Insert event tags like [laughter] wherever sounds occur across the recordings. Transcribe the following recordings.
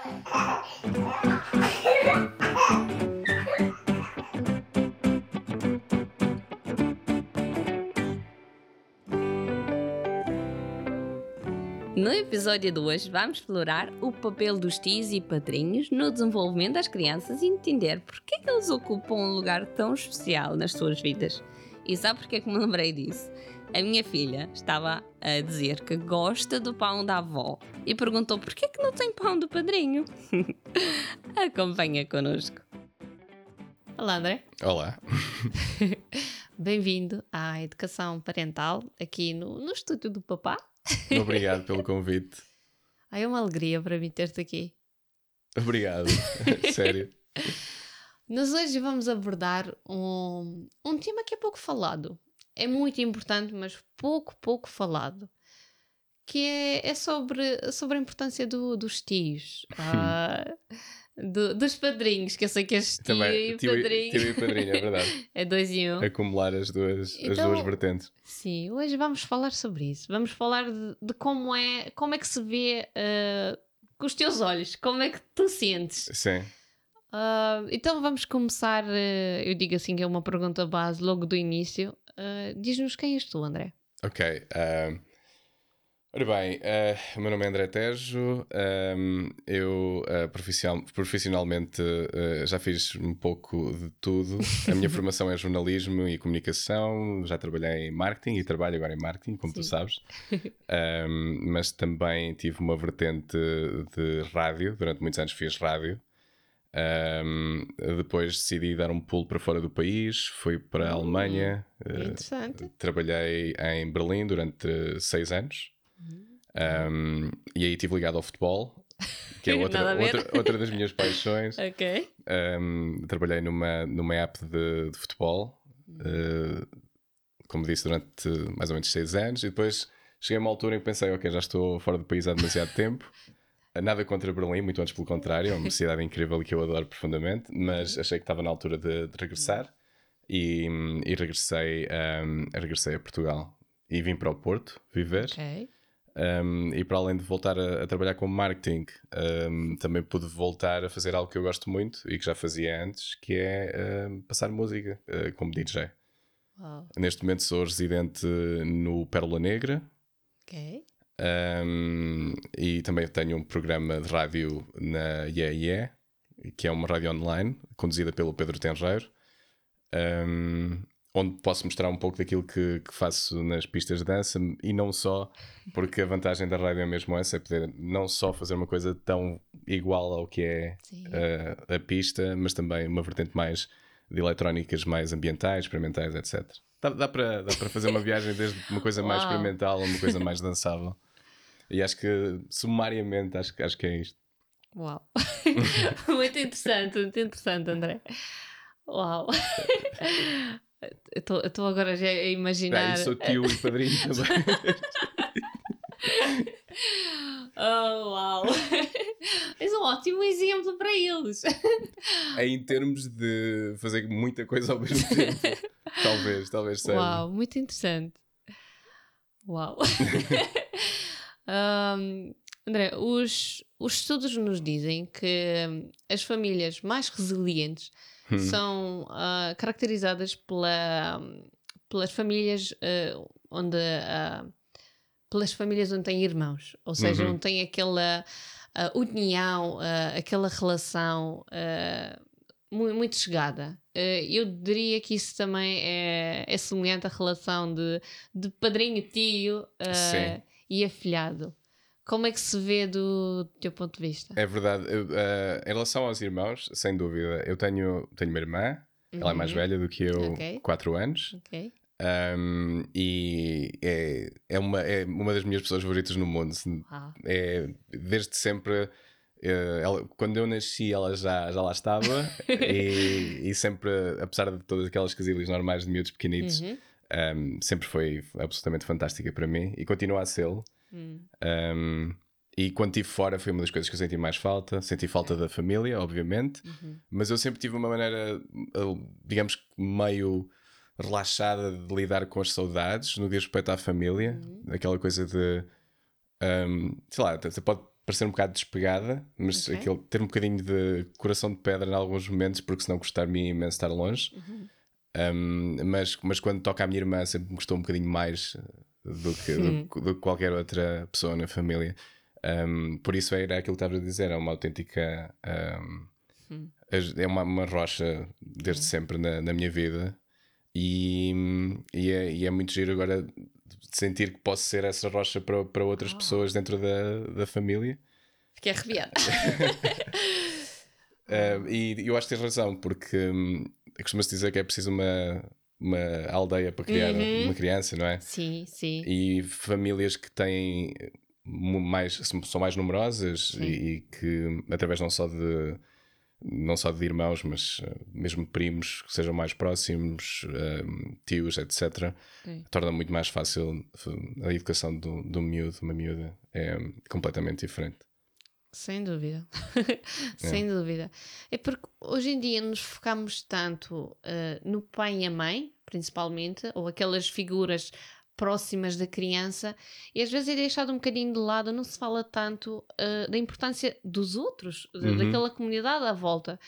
No episódio de hoje, vamos explorar o papel dos tios e padrinhos no desenvolvimento das crianças e entender porque é que eles ocupam um lugar tão especial nas suas vidas. E sabe porque é que me lembrei disso? A minha filha estava a dizer que gosta do pão da avó e perguntou porquê que não tem pão do padrinho. [laughs] Acompanha connosco. Olá, André. Olá. [laughs] Bem-vindo à Educação Parental aqui no, no estúdio do papá. Obrigado pelo [laughs] convite. Ai, é uma alegria para mim ter-te aqui. Obrigado. Sério. Nós hoje vamos abordar um, um tema que é pouco falado. É muito importante, mas pouco, pouco falado. Que é, é sobre, sobre a importância do, dos tios. Ah, do- dos padrinhos, que eu sei que és tio Também, e tio, e- padrinho. tio e padrinho, é verdade. [laughs] É dois em um. Acumular as duas, as Então- duas vertentes. Sim, hoje vamos falar sobre isso. Vamos falar de, de como, é, como é que se vê ah, com os teus olhos, como é que tu sentes. Sim. Ah, então vamos começar. eh, eu digo assim que é uma pergunta base logo do início. Ah, Diz-nos quem és tu, André. Ok. ah, ora bem, ah, o meu nome é André Tejo. ah, eu profissional- profissionalmente já fiz um pouco de tudo. A minha [laughs] formação é jornalismo e comunicação. Já trabalhei em marketing e trabalho agora em marketing, como tu Sim. sabes. [laughs] Ah, mas também tive uma vertente de rádio. Durante muitos anos fiz rádio. Um, depois decidi dar um pulo para fora do país, fui para a Alemanha, uh, Interessante. trabalhei em Berlim durante seis anos Um, e aí estive ligado ao futebol, que é [laughs] outra, outra, outra das minhas paixões. [laughs] Ok. Um, trabalhei numa, numa app de, de futebol, uh, como disse, durante mais ou menos seis anos, e depois cheguei a uma altura em que pensei, ok, já estou fora do país há demasiado tempo. [laughs] Nada contra Berlim, muito antes pelo contrário, é uma cidade incrível que eu adoro profundamente, mas achei que estava na altura de, de regressar e, e regressei, um, regressei a Portugal e vim para o Porto viver. Ok. Um, e para além de voltar a, a trabalhar com marketing, um, também pude voltar a fazer algo que eu gosto muito e que já fazia antes, que é um, passar música uh, como DJ. Uau. Neste momento sou residente no Pérola Negra Ok. Um, e também tenho um programa de rádio na Yeah Yeah, que é uma rádio online conduzida pelo Pedro Tenreiro, um, onde posso mostrar um pouco daquilo que, que faço nas pistas de dança e não só, porque a vantagem da rádio é mesmo essa, é poder não só fazer uma coisa tão igual ao que é Sim. a, pista, mas também uma vertente mais de eletrónicas mais ambientais, experimentais, etc. Dá, dá para dá para fazer uma viagem desde uma coisa mais experimental a uma coisa mais dançável. [laughs] E acho que, sumariamente, acho, que- acho que é isto. Uau. [laughs] muito interessante, muito interessante, André. Uau. [laughs] Eu estou agora já a imaginar. Ah, e sou tio e padrinho [laughs] também. Oh, uau! És um ótimo exemplo para eles. em termos de fazer muita coisa ao mesmo tempo. talvez, talvez seja. Uau, muito interessante. Uau. Hum, André, os, os estudos nos dizem que as famílias mais resilientes Hum. são ah, caracterizadas pela, pelas famílias ah, onde ah, pelas famílias onde têm irmãos, ou seja, Uhum. onde tem aquela união, aquela relação mu- muito chegada. Eu diria que isso também é, é semelhante à relação de, de padrinho-tio Sim. E afilhado. Como é que se vê do teu ponto de vista? É verdade. Eu, eh, em relação aos irmãos, sem dúvida, eu tenho, tenho uma irmã, ela é mais velha do que eu, Uhum. Ok. 4 anos. Ok. Um, e é, é, uma, é uma das minhas pessoas favoritas no mundo. Ah, É, desde sempre, eh, ela- quando eu nasci, ela já, já lá estava, [laughs] e, e sempre, apesar de todas aquelas casilhas normais de miúdos pequenitos, Uhum. Um, sempre foi absolutamente fantástica para mim e continua a ser. Hum. Um, e quando estive fora foi uma das coisas que eu senti mais falta. Senti falta da família, obviamente, Uhum. mas eu sempre tive uma maneira, uh, digamos meio relaxada de lidar com as saudades no que diz respeito à família. Uhum. Aquela coisa de, um, sei lá, você pode parecer um bocado despegada, mas Ok. aquele, ter um bocadinho de coração de pedra em alguns momentos, porque senão custar-me imenso estar longe. Uhum. Um, mas, mas quando toca à minha irmã, sempre me custou um bocadinho mais do que, do, do que qualquer outra pessoa na família. Um, por isso era aquilo que estava a dizer, é uma autêntica. um, é uma, uma rocha desde sempre na, na minha vida. E, e, é, e é muito giro agora sentir que posso ser essa rocha para, para outras pessoas dentro da, da família. Fiquei arrepiada. [laughs] Uh, e eu acho que tens razão, porque hum, costuma-se dizer que é preciso uma, uma aldeia para criar Uhum. uma criança, não é? sim, sim. E famílias que têm mais, são mais numerosas e, e que através não só de não só de irmãos, mas uh, mesmo primos que sejam mais próximos, um, tios, etc., Sim. torna muito mais fácil uh, a educação do, do miúdo, uma miúda, é completamente diferente. Sem dúvida. [laughs] Sem dúvida. É porque hoje em dia nos focamos tanto eh, no pai e a mãe, principalmente, ou aquelas figuras próximas da criança, e às vezes é deixado um bocadinho de lado, não se fala tanto eh, da importância dos outros, Uhum. daquela comunidade à volta.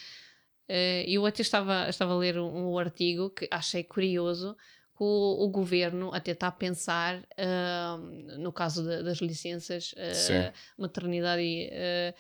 Eh, eu até estava, estava a ler um, um artigo que achei curioso, o, o governo até está a pensar, ah, no caso da- das licenças, Sim. maternidade e, eh,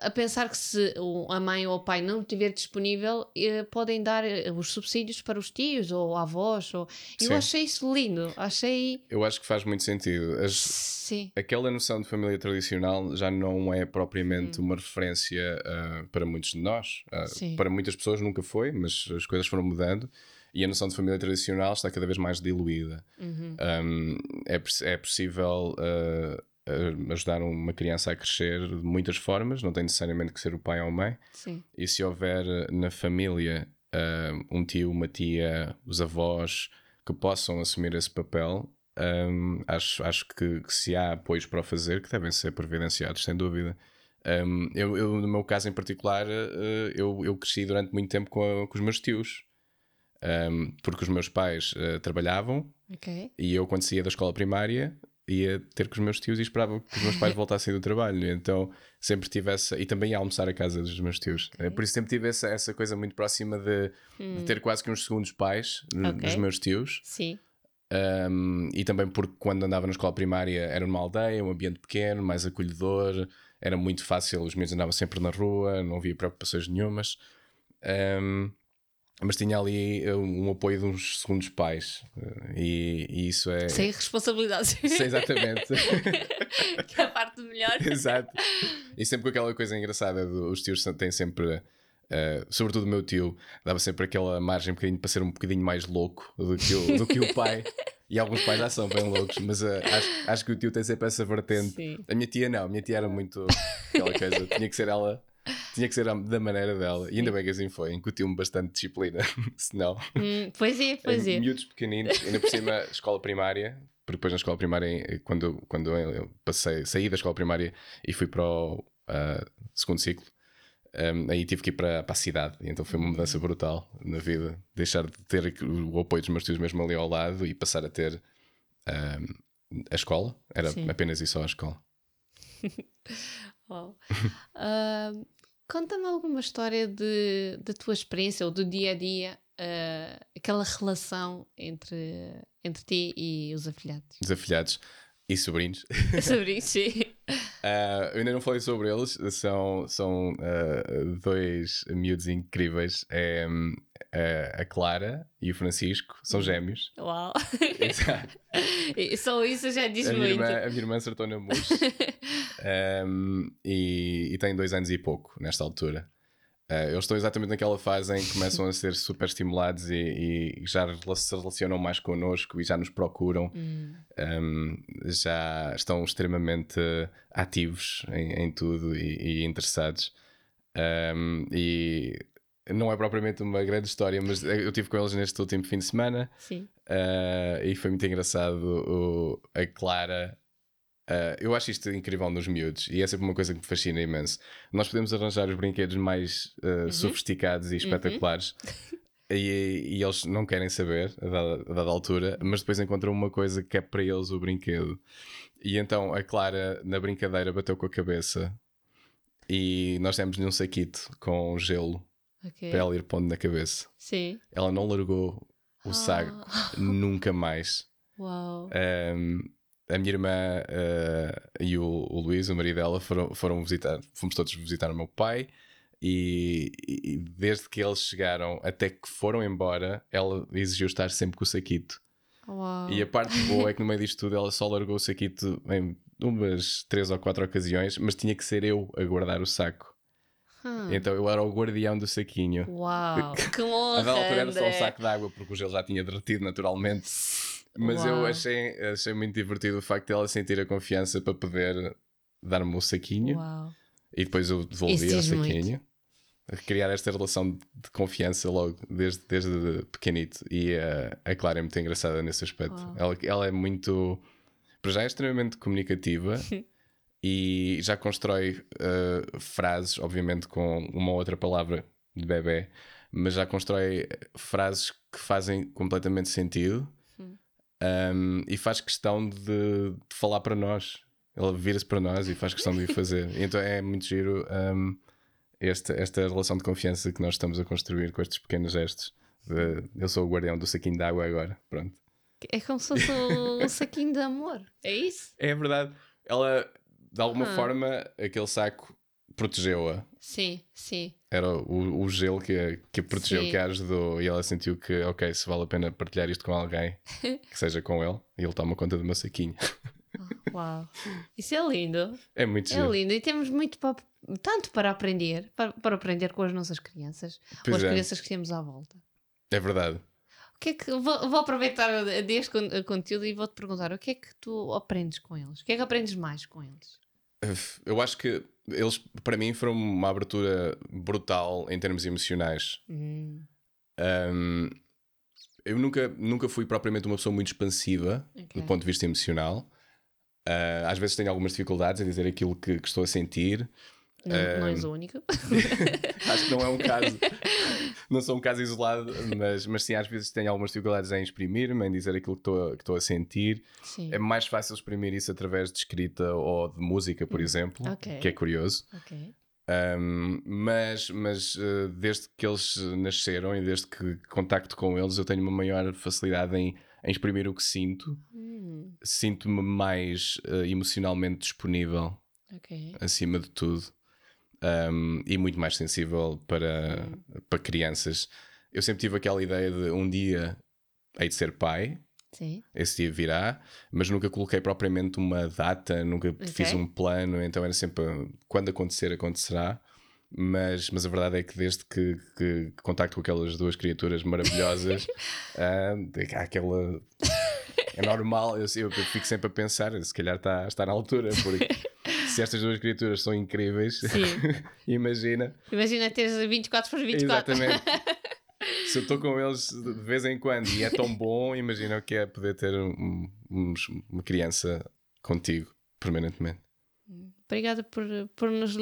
a pensar que se a mãe ou o pai não estiver disponível, eh, podem dar os subsídios para os tios ou avós. Ou... Eu Sim. achei isso lindo. Achei. Eu acho que faz muito sentido. As, Sim. aquela noção de família tradicional já não é propriamente Hum. uma referência ah, para muitos de nós. Sim. para muitas pessoas nunca foi, mas as coisas foram mudando e a noção de família tradicional está cada vez mais diluída. Uhum. Um, é, é possível ah, ah, ajudar uma criança a crescer de muitas formas, não tem necessariamente que ser o pai ou a mãe. Sim. E se houver eh, na família ah, um tio, uma tia, os avós que possam assumir esse papel, ahm, acho, acho que, que se há apoios para o fazer, que devem ser providenciados, sem dúvida. Ahm, eu, eu, no meu caso em particular, eh, eu, eu cresci durante muito tempo com, a- com os meus tios. Ahm, porque os meus pais eh, trabalhavam Ok. e eu, quando saía da escola primária, ia ter com os meus tios e esperava que os meus pais [laughs] voltassem do trabalho. Então sempre tive essa. E também ia almoçar a casa dos meus tios. Ok. Eh, Por isso sempre tive essa, essa coisa muito próxima de, de ter quase que uns segundos pais n- Ok. dos meus tios. Sim. Um, e também porque quando andava na escola primária era numa aldeia, um ambiente pequeno, mais acolhedor, era muito fácil, os meus andavam sempre na rua, não havia preocupações nenhumas. Um, mas tinha ali um, um apoio de uns segundos pais. Uh, E, e isso é. Sem responsabilidades. Sim, exatamente. [laughs] que é a parte melhor. Exato. E sempre com aquela coisa engraçada, do- os tios têm sempre, eh, sobretudo o meu tio, dava sempre aquela margem um bocadinho para ser um bocadinho mais louco do que o, do que o pai. E alguns pais já são bem loucos, mas eh, acho, acho que o tio tem sempre essa vertente. Sim. A minha tia não, a minha tia era muito aquela coisa, tinha que ser ela. Tinha que ser da maneira dela, e ainda bem que assim foi, incutiu-me bastante disciplina. [laughs] Senão, Hum, pois é, pois é. miúdos pequeninos, ainda por cima, [laughs] escola primária, porque depois na escola primária, eh, quando, quando eu passei, saí da escola primária e fui para o ah, segundo ciclo, um, aí tive que ir para, para a cidade, e então foi uma mudança brutal na vida. Deixar de ter o apoio dos meus tios mesmo ali ao lado e passar a ter um, a escola, era Sim. apenas isso só a escola. [laughs] Uau. Ah, Conta-me alguma história de, da tua experiência ou do dia a dia, ah, aquela relação entre, entre ti e os afilhados. Desafiados e sobrinhos. [laughs] Sobre isso, sim. Ah, eu ainda não falei sobre eles, são, são ah, dois miúdos incríveis. É, a- a Clara e o Francisco são gêmeos. Uau. Exato. [laughs] Só isso já diz a, minha muito. irmã, a minha irmã acertou na [laughs] Um, e, e tem dois anos e pouco nesta altura. Ah, eles estão exatamente naquela fase em que começam a ser super estimulados e, e já se relacionam mais connosco e já nos procuram. Hum, Um, já estão extremamente ativos em, em tudo e, e interessados. Um, e não é propriamente uma grande história, mas eu estive com eles neste último fim de semana uh, e foi muito engraçado o- a Clara. Uh, eu acho isto incrível nos miúdos e é sempre uma coisa que me fascina imenso. Nós podemos arranjar os brinquedos mais uh, sofisticados e espetaculares, [laughs] E, e eles não querem saber a dada, a dada altura, mas depois encontram uma coisa que é para eles o brinquedo. E então a Clara, na brincadeira, bateu com a cabeça e nós demos-lhe um saquito com gelo Ok. para ela ir pondo na cabeça. Sim. Ela não largou o saco [laughs] nunca mais. Uau. Um, a minha irmã uh, e o, o Luís, o marido dela, foram, foram visitar, fomos todos visitar o meu pai. E, e desde que eles chegaram até que foram embora, ela exigiu estar sempre com o saquito. Uau. E a parte boa é que no meio disto tudo ela só largou o saquito em umas três ou quatro ocasiões, mas tinha que ser eu a guardar o saco. Hum. Então eu era o guardião do saquinho. Uau. [laughs] Que A honra, dada altura era só um saco de água porque o gelo já tinha derretido naturalmente. Mas eu Uau. achei, achei muito divertido o facto de ela sentir a confiança para poder dar-me o saquinho Uau. e depois eu Isso devolvia o diz muito. saquinho. A Criar esta relação de confiança logo desde, desde pequenito. E eh, a Clara é muito engraçada nesse aspecto. Uau. Ela, ela é muito. Para já é extremamente comunicativa [laughs] e já constrói eh, frases, obviamente com uma outra palavra de bebê, mas já constrói frases que fazem completamente sentido. Um, e faz questão de, de falar para nós. Ela vira-se para nós e faz questão de o fazer. então é muito giro um, esta, esta relação de confiança que nós estamos a construir com estes pequenos gestos. De, eu sou o guardião do saquinho de água agora. Pronto. É como se fosse um saquinho de amor. É isso? É verdade. Ela, de alguma Ah. forma, aquele saco protegeu-a. Sim, sim. Era o, o gelo que, a- que a protegeu, Sim. que a ajudou. E ela sentiu que, ok, se vale a pena partilhar isto com alguém, [laughs] que seja com ele, e ele toma conta do meu saquinho. Uau. Isso é lindo. É muito É giro. lindo. E temos muito para, tanto para aprender, para, para aprender com as nossas crianças, com Pois as é. crianças que temos à volta. É verdade. O que é que vou, vou aproveitar deste con- conteúdo e vou-te perguntar o que é que tu aprendes com eles? O que é que aprendes mais com eles? Eu acho que eles, para mim, foram uma abertura brutal em termos emocionais. Hum, Um, eu nunca, nunca fui propriamente uma pessoa muito expansiva ok. do ponto de vista emocional. Uh, às vezes tenho algumas dificuldades a dizer aquilo que, que estou a sentir. Não, não Hum. és o único. [laughs] Acho que não é um caso, [laughs] não sou um caso isolado, mas, mas sim, às vezes tenho algumas dificuldades em exprimir-me, em dizer aquilo que estou, a- que estou a sentir. Sim. É mais fácil exprimir isso através de escrita ou de música, por exemplo, Hum. Ok. que é curioso. Ok. Um, mas mas uh, desde que eles nasceram e desde que contacto com eles, eu tenho uma maior facilidade em, em exprimir o que sinto. Hum, Sinto-me mais uh, emocionalmente disponível, ok. acima de tudo, um, e muito mais sensível para, para crianças. Eu sempre tive aquela ideia de um dia hei de ser pai, Sim. esse dia virá, mas nunca coloquei propriamente uma data, nunca fiz um plano, então era sempre quando acontecer, acontecerá. Mas, mas a verdade é que desde que, que contacto com aquelas duas criaturas maravilhosas, [laughs] ah, há aquela. É normal, eu, eu fico sempre a pensar, se calhar está, está na altura, porque [laughs] se estas duas criaturas são incríveis, [laughs] imagina. Imagina teres 24 por 24. Exatamente. [laughs] Se eu estou com eles de vez em quando e é tão bom, imagina o que é poder ter um- um- uma criança contigo permanentemente. Obrigada por, por nos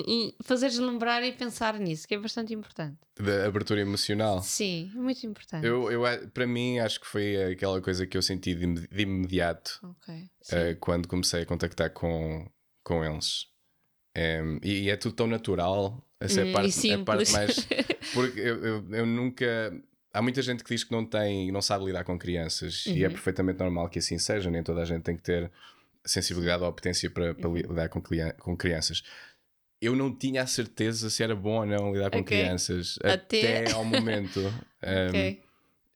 fazeres lembrar e pensar nisso, que é bastante importante. Da abertura emocional. Sim, muito importante. Eu, eu, para mim, acho que foi aquela coisa que eu senti de, imed- de imediato Ok. Sim. eh, quando comecei a contactar com, com eles. Em, e, e é tudo tão natural. Essa é a parte, a parte mais. [laughs] Porque eu, eu, eu nunca. Há muita gente que diz que não tem, não sabe lidar com crianças e é Uhum. perfeitamente normal que assim seja. Nem toda a gente tem que ter sensibilidade ou apetência para, para Uhum. lidar com, com crianças. Eu não tinha a certeza se era bom ou não lidar com Ok. crianças Até- até, ao momento. Um, [laughs] ok.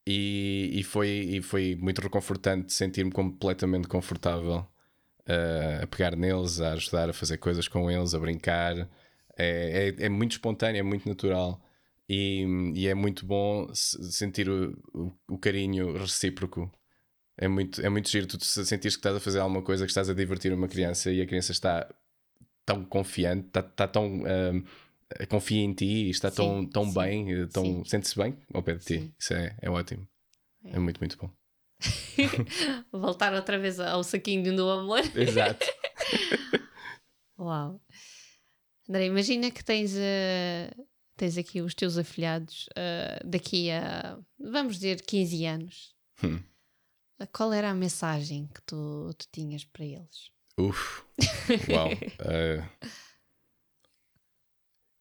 e, e, foi, e foi muito reconfortante sentir-me completamente confortável uh, a pegar neles, a ajudar a fazer coisas com eles, a brincar. É, é, é muito espontâneo, é muito natural. E, e é muito bom se- sentir o, o, o carinho recíproco. É muito, é muito giro tu se sentires que estás a fazer alguma coisa, que estás a divertir uma criança e a criança está tão confiante, está, está tão. um, confia em ti e está tão, Sim, tão sim, bem, eh, tão, sente-se bem ao pé de ti. Sim. Isso é, é ótimo. É. É muito, muito bom. [laughs] Voltar outra vez ao saquinho do amor. Exato. [laughs] Uau. André, imagina que tens, eh, tens aqui os teus afilhados eh, daqui a vamos dizer 15 anos, Hum. qual era a mensagem que tu, tu tinhas para eles? Uf, uau. [laughs]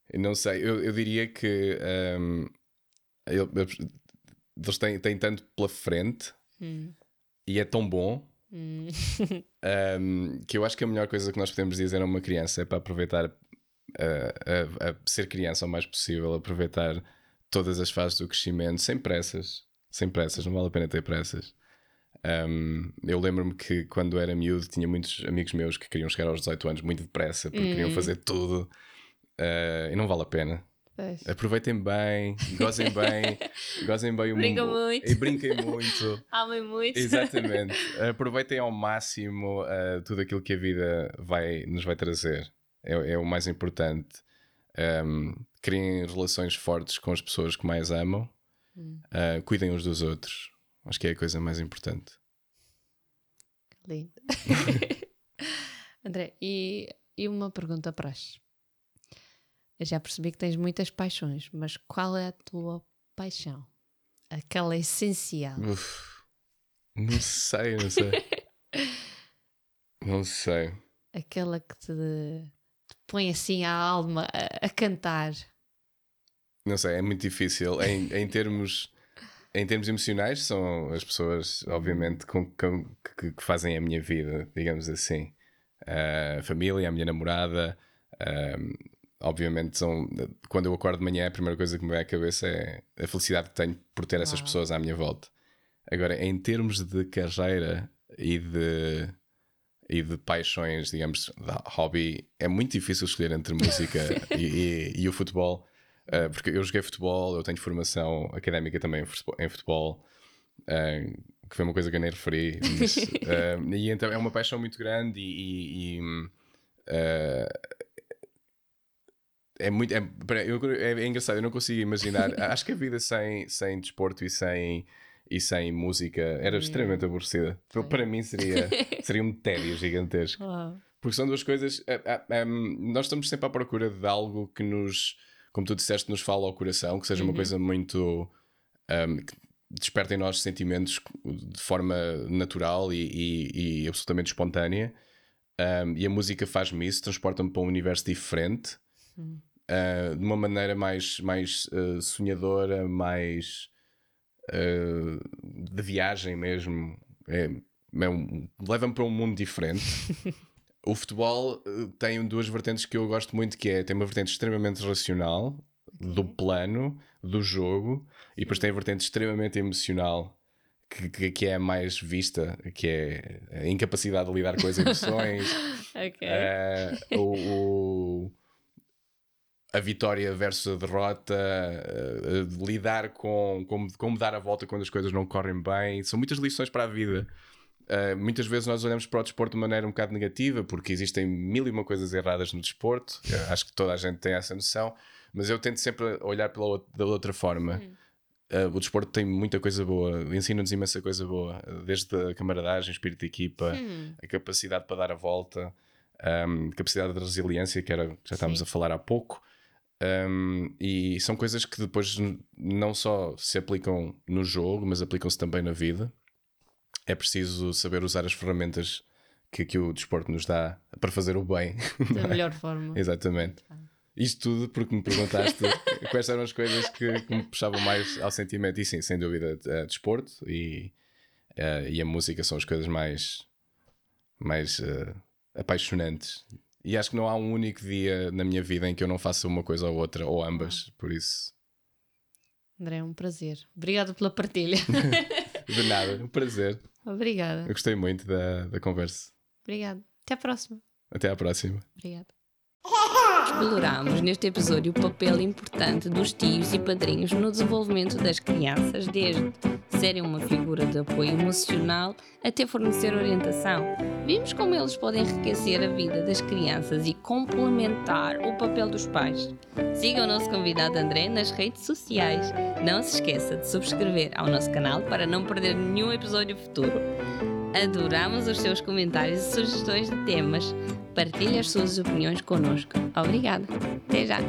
Eu não sei, eu, eu diria que ehm, eu- eu- eles têm, têm tanto pela frente Hum. e é tão bom Hum. [laughs] ehm, que eu acho que a melhor coisa que nós podemos dizer a uma criança é para aproveitar eh, a, a ser criança o mais possível, aproveitar todas as fases do crescimento sem pressas, sem pressas, não vale a pena ter pressas. Um, eu lembro-me que quando era miúdo tinha muitos amigos meus que queriam chegar aos 18 anos muito depressa porque queriam Hum. fazer tudo uh, e não vale a pena. Pois. Aproveitem bem, gozem bem, [laughs] gozem bem o Brincam mundo muito. e brinquem muito. [laughs] Amem muito. Exatamente. [laughs] Aproveitem ao máximo uh, tudo aquilo que a vida vai, nos vai trazer. É, é o mais importante. Um, criem relações fortes com as pessoas que mais amam. Hum. Uh, cuidem uns dos outros. Acho que é a coisa mais importante. Lindo. André, e, e uma pergunta para as. Já percebi que tens muitas paixões, mas qual é a tua paixão? Aquela essencial. Uf, não sei, não sei. [laughs] não sei. Aquela que te, te põe assim a alma a, a cantar. Não sei, é muito difícil. Em, em termos. Em termos emocionais, são as pessoas, obviamente, com, com- que, que fazem a minha vida, digamos assim. A família, a minha namorada. Obviamente, são, quando eu acordo de manhã, a primeira coisa que me vem à cabeça é a felicidade que tenho por ter essas Uau. pessoas à minha volta. Agora, em termos de carreira e de, e de paixões, digamos, de hobby, é muito difícil escolher entre música [laughs] e, e- e o futebol. Uh, porque eu joguei futebol, eu tenho formação académica também em futebol, uh, que foi uma coisa que eu nem referi. mas, uh, [laughs] e então é uma paixão muito grande e. e- e, uh, é muito. É, é- é engraçado, eu não consigo imaginar. [laughs] acho que a vida sem, sem desporto e sem, e sem música era extremamente aborrecida. Para- mim seria, [laughs] seria um tédio gigantesco. Porque são duas coisas. eh, eh, em, nós estamos sempre à procura de algo que nos, como tu disseste, nos fala ao coração, que seja uma Uhum. coisa muito. em, que desperta em nós sentimentos de forma natural e, e- e absolutamente espontânea. Em, e a música faz-me isso, transporta-me para um universo diferente, Hum. Eh, de uma maneira mais, mais eh, sonhadora, mais eh, de viagem mesmo. É, é um- Leva-me para um mundo diferente. [laughs] O futebol tem duas vertentes que eu gosto muito, que é tem uma vertente extremamente racional do plano, do jogo, e depois tem a vertente extremamente emocional, que, que, que é a mais vista, que é a incapacidade de lidar com as emoções, [laughs] Ok. eh, o, o- a vitória versus a derrota, eh, eh, lidar com como, como dar a volta quando as coisas não correm bem. São muitas lições para a vida. Uh, muitas vezes nós olhamos para o desporto de maneira um bocado negativa, porque existem mil e uma coisas erradas no desporto. Eu acho que toda a gente tem essa noção, mas eu tento sempre olhar pela da outra forma. Uh, o desporto tem muita coisa boa, ensina-nos imensa coisa boa, desde a camaradagem, espírito de equipa, Hum. a capacidade para dar a volta, um, capacidade de resiliência, que era que já estávamos Sim. a falar há pouco. Um, e são coisas que depois não só se aplicam no jogo, mas aplicam-se também na vida. É preciso saber usar as ferramentas que, que o desporto nos dá para fazer o bem. [laughs] Da melhor forma. Exatamente. Isto tudo porque me perguntaste [laughs] quais eram as coisas que, que me puxavam mais ao sentimento. E sim, sem dúvida, eh, desporto e, eh, e a música são as coisas mais, mais eh, apaixonantes. E acho que não há um único dia na minha vida em que eu não faça uma coisa ou outra, ou ambas. Por isso, André, é um prazer. Obrigada pela partilha. [laughs] de nada, um prazer. Obrigada. Eu gostei muito da, da conversa. Obrigada. Até à próxima. Até à próxima. Obrigada. Exploramos neste episódio o papel importante dos tios e padrinhos no desenvolvimento das crianças, desde serem uma figura de apoio emocional até fornecer orientação. Vimos como eles podem enriquecer a vida das crianças e complementar o papel dos pais. Siga o nosso convidado André nas redes sociais. Não se esqueça de subscrever ao nosso canal para não perder nenhum episódio futuro. Adoramos os seus comentários e sugestões de temas. Partilhe as suas opiniões connosco. Obrigada. Até já.